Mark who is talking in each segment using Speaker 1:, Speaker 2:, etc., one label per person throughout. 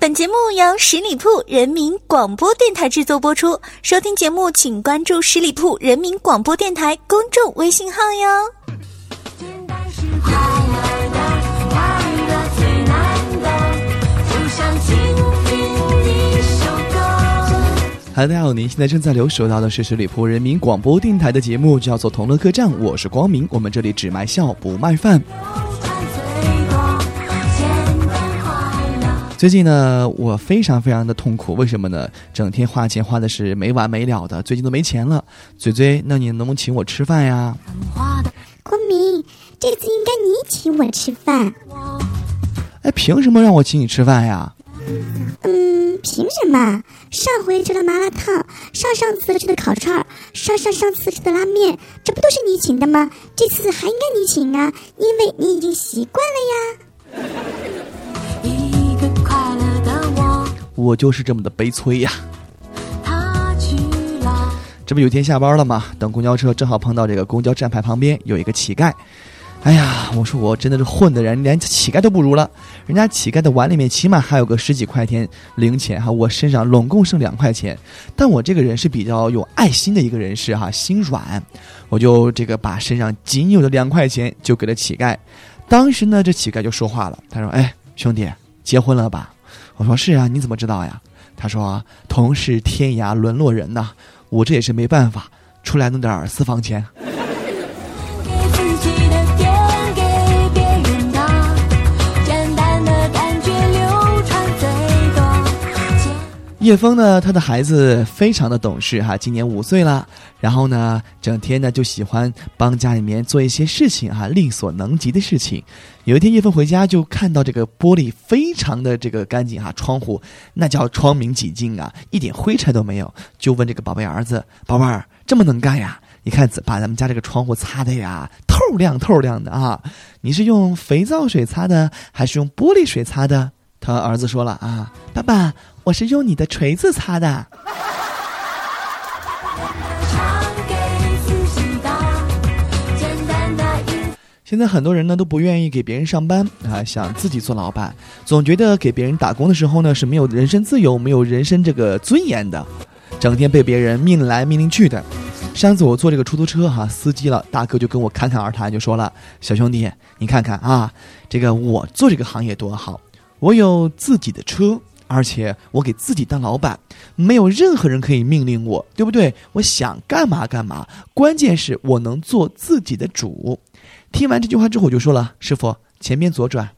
Speaker 1: 本节目由十里铺人民广播电台制作播出。收听节目，请关注十里铺人民广播电台公众微信号哟。
Speaker 2: 大家好，您现在正在留守到的是十里铺人民广播电台的节目，叫做《同乐客栈》，我是光明。我们这里只卖笑不卖饭。最近呢，我非常非常的痛苦，为什么呢？整天花钱花的是没完没了的，最近都没钱了。嘴嘴，那你能不能请我吃饭呀？
Speaker 3: 光明，这次应该你请我吃饭。
Speaker 2: 哎，凭什么让我请你吃饭呀？
Speaker 3: 嗯，凭什么？上回吃的麻辣烫，上上次吃的烤串，上上上次吃的拉面，这不都是你请的吗？这次还应该你请啊，因为你已经习惯了呀。
Speaker 2: 我就是这么的悲催呀。这不有一天下班了吗？等公交车，正好碰到这个公交站牌旁边有一个乞丐。哎呀，我说我真的是混的人，连乞丐都不如了。人家乞丐的碗里面起码还有个十几块钱零钱哈，我身上拢共剩两块钱。但我这个人是比较有爱心的一个人士哈，心软，我就这个把身上仅有的两块钱就给了乞丐。当时呢，这乞丐就说话了，他说：“哎，兄弟，结婚了吧？”我说：“是啊，你怎么知道呀？”他说：“同是天涯沦落人呐，我这也是没办法，出来弄点私房钱。”叶枫呢，他的孩子非常的懂事哈，今年五岁了。然后呢，整天呢就喜欢帮家里面做一些事情哈，力所能及的事情。有一天叶枫回家就看到这个玻璃非常的这个干净哈，窗户那叫窗明几净啊，一点灰尘都没有。就问这个宝贝儿子：“宝贝儿，这么能干呀？你看把咱们家这个窗户擦的呀，透亮透亮的啊！你是用肥皂水擦的，还是用玻璃水擦的？”他儿子说了啊，爸爸。我是用你的锤子擦的。现在很多人呢都不愿意给别人上班啊，想自己做老板，总觉得给别人打工的时候呢是没有人身自由、没有人身这个尊严的，整天被别人命来命令去的。上次我坐这个出租车哈，司机了，大哥就跟我侃侃而谈，就说了：“小兄弟，你看看啊，这个我做这个行业多好，我有自己的车。”而且我给自己当老板，没有任何人可以命令我，对不对？我想干嘛干嘛，关键是我能做自己的主。听完这句话之后，我就说了：“师傅，前面左转。”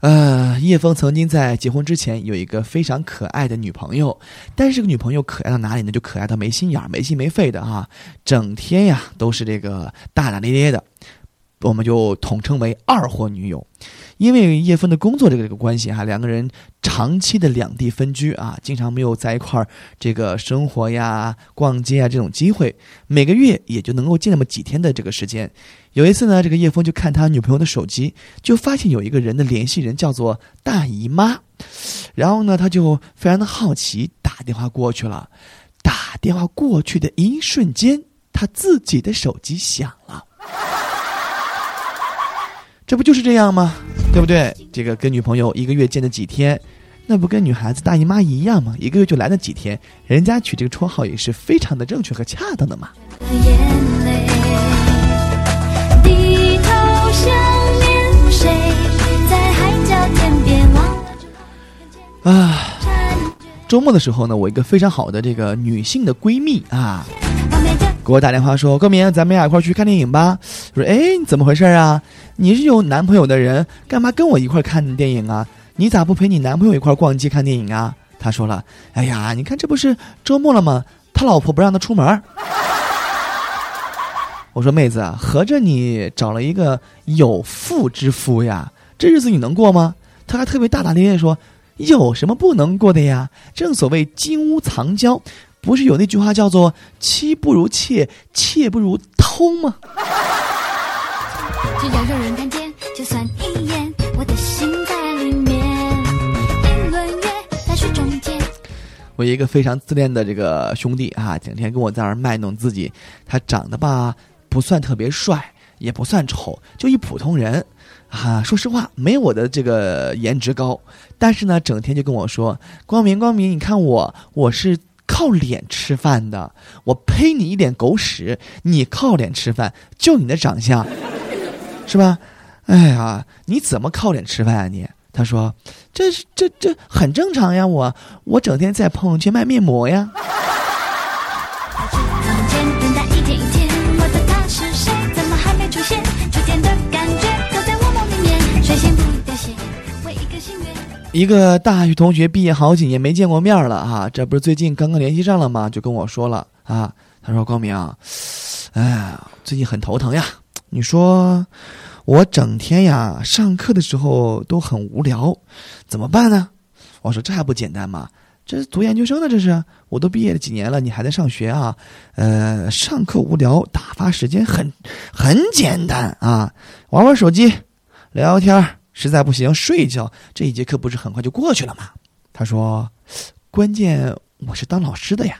Speaker 2: 呃，叶枫曾经在结婚之前有一个非常可爱的女朋友，但是这个女朋友可爱到哪里呢？就可爱到没心眼儿、没心没肺的啊，整天呀都是这个大大咧咧的。我们就统称为二货女友，因为叶枫的工作这个这个关系哈，两个人长期的两地分居啊，经常没有在一块儿这个生活呀、逛街啊这种机会，每个月也就能够见那么几天的这个时间。有一次呢，这个叶枫就看他女朋友的手机，就发现有一个人的联系人叫做大姨妈，然后呢，他就非常的好奇，打电话过去了。打电话过去的一瞬间，他自己的手机响了。这不就是这样吗？对不对？这个跟女朋友一个月见的几天，那不跟女孩子大姨妈一样吗？一个月就来那几天，人家取这个绰号也是非常的正确和恰当的嘛。啊，周末的时候呢，我一个非常好的这个女性的闺蜜啊。给我打电话说：“高明，咱们俩一块去看电影吧。”我说：“哎，怎么回事啊？你是有男朋友的人，干嘛跟我一块看电影啊？你咋不陪你男朋友一块逛街看电影啊？”他说了：“哎呀，你看这不是周末了吗？他老婆不让他出门。”我说：“妹子，合着你找了一个有妇之夫呀？这日子你能过吗？”他还特别大大咧咧说：“有什么不能过的呀？正所谓金屋藏娇。”不是有那句话叫做“妻不如妾，妾不如偷”吗？只要有人看见，就算一眼，我的心在里面。中间。我一个非常自恋的这个兄弟啊，整天跟我在那儿卖弄自己。他长得吧不算特别帅，也不算丑，就一普通人，啊，说实话没我的这个颜值高，但是呢，整天就跟我说：“光明，光明，你看我，我是靠脸吃饭的，我呸你一脸狗屎，你靠脸吃饭，就你的长相，是吧？哎呀，你怎么靠脸吃饭啊你？”他说：“这这这很正常呀，我我整天在朋友圈卖面膜呀。”一个大学同学毕业好几年没见过面了啊，这不是最近刚刚联系上了吗？就跟我说了啊，他说：“光明，哎，最近很头疼呀。你说我整天呀上课的时候都很无聊，怎么办呢？”我说：“这还不简单吗？这是读研究生呢，这是我都毕业了几年了，你还在上学啊？呃，上课无聊打发时间很很简单啊，玩玩手机，聊聊天儿。”实在不行，睡一觉，这一节课不是很快就过去了吗？他说：“关键我是当老师的呀。”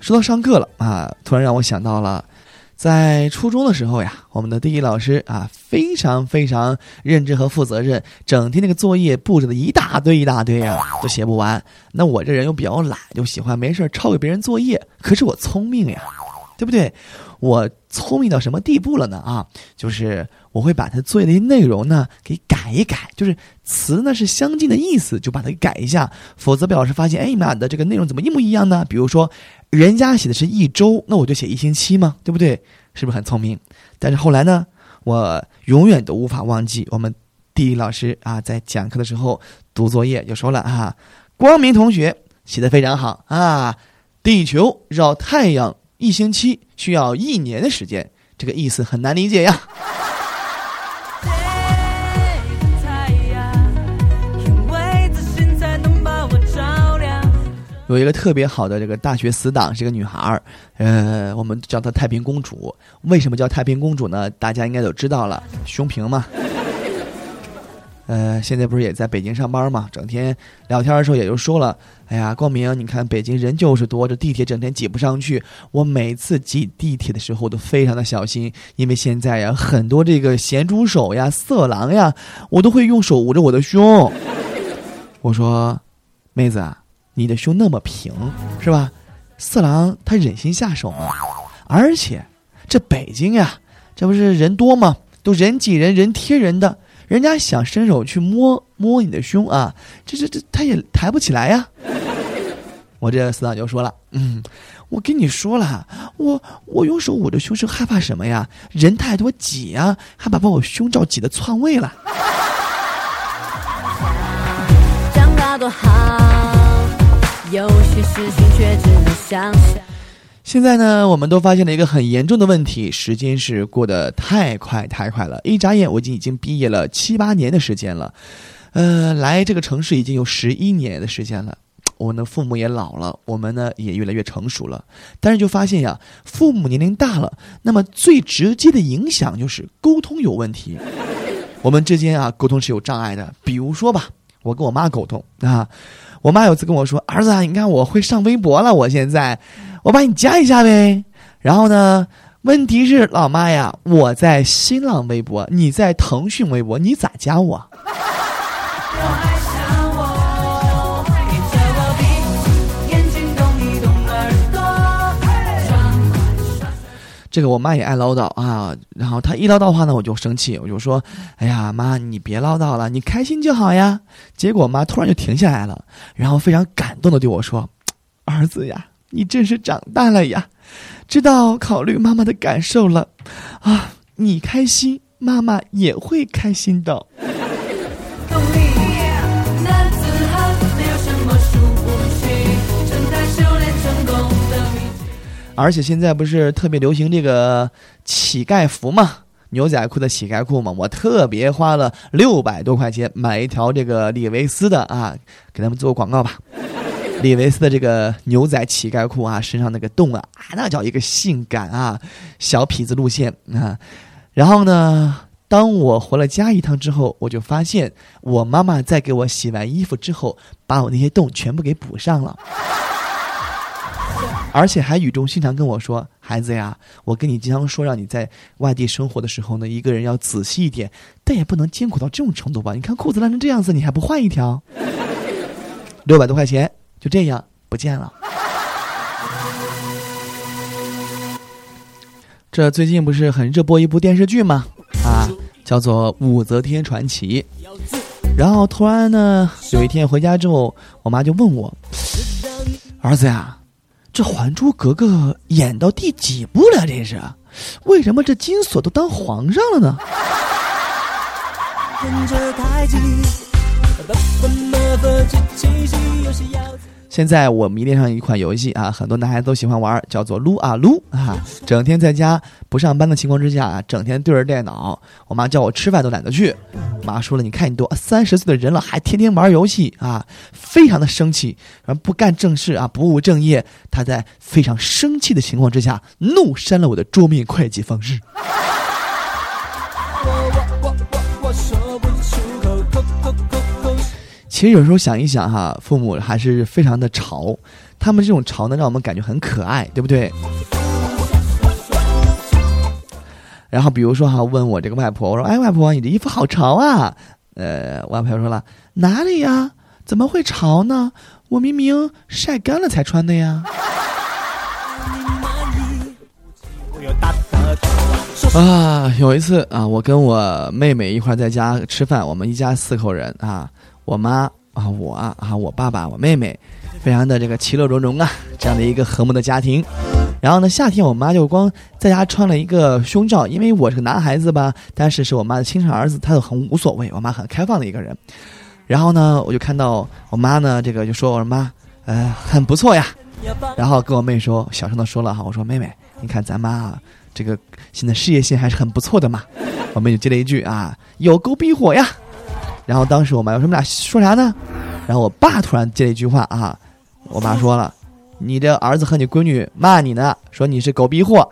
Speaker 2: 说到上课了啊，突然让我想到了，在初中的时候呀，我们的地理老师啊，非常非常认真和负责任，整天那个作业布置的一大堆一大堆啊，都写不完。那我这人又比较懒，就喜欢没事抄给别人作业。可是我聪明呀，对不对？我聪明到什么地步了呢？啊，就是我会把他作业的内容呢给改一改，就是词呢是相近的意思，就把它给改一下。否则被老师发现，哎，你们的这个内容怎么一模一样呢？比如说，人家写的是一周，那我就写一星期嘛，对不对？是不是很聪明？但是后来呢，我永远都无法忘记我们地理老师啊，在讲课的时候读作业就说了啊。光明同学写的非常好啊！地球绕太阳一星期需要一年的时间，这个意思很难理解呀。有一个特别好的这个大学死党是个女孩儿，呃，我们叫她太平公主。为什么叫太平公主呢？大家应该都知道了，胸平嘛。呃，现在不是也在北京上班嘛？整天聊天的时候也就说了，哎呀，光明，你看北京人就是多，这地铁整天挤不上去。我每次挤地铁的时候都非常的小心，因为现在呀，很多这个咸猪手呀、色狼呀，我都会用手捂着我的胸。我说，妹子，你的胸那么平，是吧？色狼他忍心下手吗？而且，这北京呀，这不是人多吗？都人挤人，人贴人的。人家想伸手去摸摸你的胸啊，这这这他也抬不起来呀。我这死党就说了，嗯，我跟你说了，我我用手捂着胸是害怕什么呀？人太多挤啊，害怕把我胸罩挤得篡位了。长大多好，有些事情却只能想象。现在呢，我们都发现了一个很严重的问题：时间是过得太快太快了。一眨眼，我已经已经毕业了七八年的时间了，呃，来这个城市已经有十一年的时间了。我们的父母也老了，我们呢也越来越成熟了。但是就发现呀，父母年龄大了，那么最直接的影响就是沟通有问题。我们之间啊，沟通是有障碍的。比如说吧，我跟我妈沟通啊，我妈有次跟我说：“儿子，你看我会上微博了，我现在。”我把你加一下呗，然后呢？问题是老妈呀，我在新浪微博，你在腾讯微博，你咋加我？这个我妈也爱唠叨啊，然后她一唠叨话呢，我就生气，我就说：“哎呀，妈，你别唠叨了，你开心就好呀。”结果妈突然就停下来了，然后非常感动的对我说：“儿子呀。”你真是长大了呀，知道考虑妈妈的感受了，啊，你开心，妈妈也会开心的。而且现在不是特别流行这个乞丐服嘛，牛仔裤的乞丐裤嘛，我特别花了六百多块钱买一条这个李维斯的啊，给他们做个广告吧。李维斯的这个牛仔乞丐裤啊，身上那个洞啊，那叫一个性感啊，小痞子路线啊。然后呢，当我回了家一趟之后，我就发现我妈妈在给我洗完衣服之后，把我那些洞全部给补上了，而且还语重心长跟我说：“孩子呀，我跟你经常说，让你在外地生活的时候呢，一个人要仔细一点，但也不能艰苦到这种程度吧？你看裤子烂成这样子，你还不换一条？六百多块钱就这样不见了。”这最近不是很热播一部电视剧吗？啊，叫做《武则天传奇》。然后突然呢，有一天回家之后，我妈就问我：“儿子呀，这《还珠格格》演到第几部了？这是？为什么这金锁都当皇上了呢？”现在我迷恋上一款游戏啊，很多男孩子都喜欢玩，叫做撸啊撸啊。整天在家不上班的情况之下啊，整天对着电脑，我妈叫我吃饭都懒得去。妈说了，你看你都三十岁的人了，还天天玩游戏啊，非常的生气，然后不干正事啊，不务正业。她在非常生气的情况之下，怒删了我的桌面会计方式。其实有时候想一想哈，父母还是非常的潮，他们这种潮呢，让我们感觉很可爱，对不对？然后比如说哈，问我这个外婆，我说：“哎，外婆，你的衣服好潮啊！”呃，外婆说了：“哪里呀？怎么会潮呢？我明明晒干了才穿的呀。”啊，有一次啊，我跟我妹妹一块在家吃饭，我们一家四口人啊。我妈啊，我啊，我爸爸，我妹妹，非常的这个其乐融融啊，这样的一个和睦的家庭。然后呢，夏天我妈就光在家穿了一个胸罩，因为我是个男孩子吧，但是是我妈的亲生儿子，她都很无所谓。我妈很开放的一个人。然后呢，我就看到我妈呢，这个就说：“我说妈，呃，很不错呀。”然后跟我妹说，小声的说了哈，我说：“妹妹，你看咱妈啊，这个现在事业线还是很不错的嘛。”我妹就接了一句啊：“有够逼火呀。”然后当时我妈说：“我们俩说啥呢？”然后我爸突然接了一句话啊，我爸说了：“你的儿子和你闺女骂你呢，说你是狗逼货。”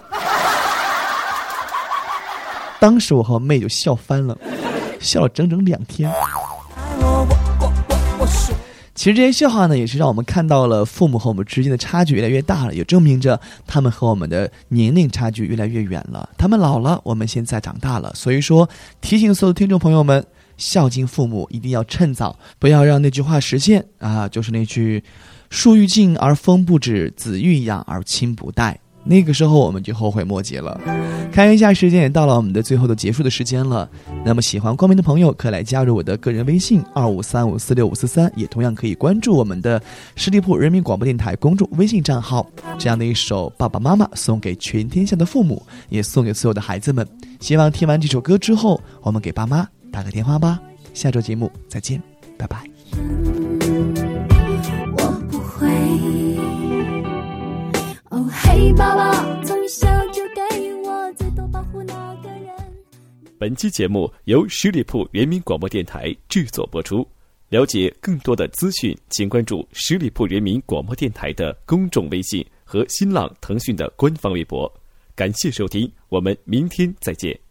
Speaker 2: 当时我和我妹就笑翻了，笑了整整两天。其实这些笑话呢，也是让我们看到了父母和我们之间的差距越来越大了，也证明着他们和我们的年龄差距越来越远了。他们老了，我们现在长大了。所以说，提醒所有的听众朋友们。孝敬父母一定要趁早，不要让那句话实现啊！就是那句“树欲静而风不止，子欲养而亲不待”。那个时候我们就后悔莫及了。看一下时间，也到了我们的最后的结束的时间了。那么喜欢光明的朋友，可来加入我的个人微信二五三五四六五四三，也同样可以关注我们的十里铺人民广播电台公众微信账号。这样的一首爸爸妈妈送给全天下的父母，也送给所有的孩子们。希望听完这首歌之后，我们给爸妈。打个电话吧，下周节目再见，拜拜。
Speaker 4: 我不会，哦嘿，爸爸，从小就给我最多保护那个人
Speaker 5: 本期节目由十里铺人民广播电台制作播出。了解更多的资讯，请关注十里铺人民广播电台的公众微信和新浪、腾讯的官方微博。感谢收听，我们明天再见。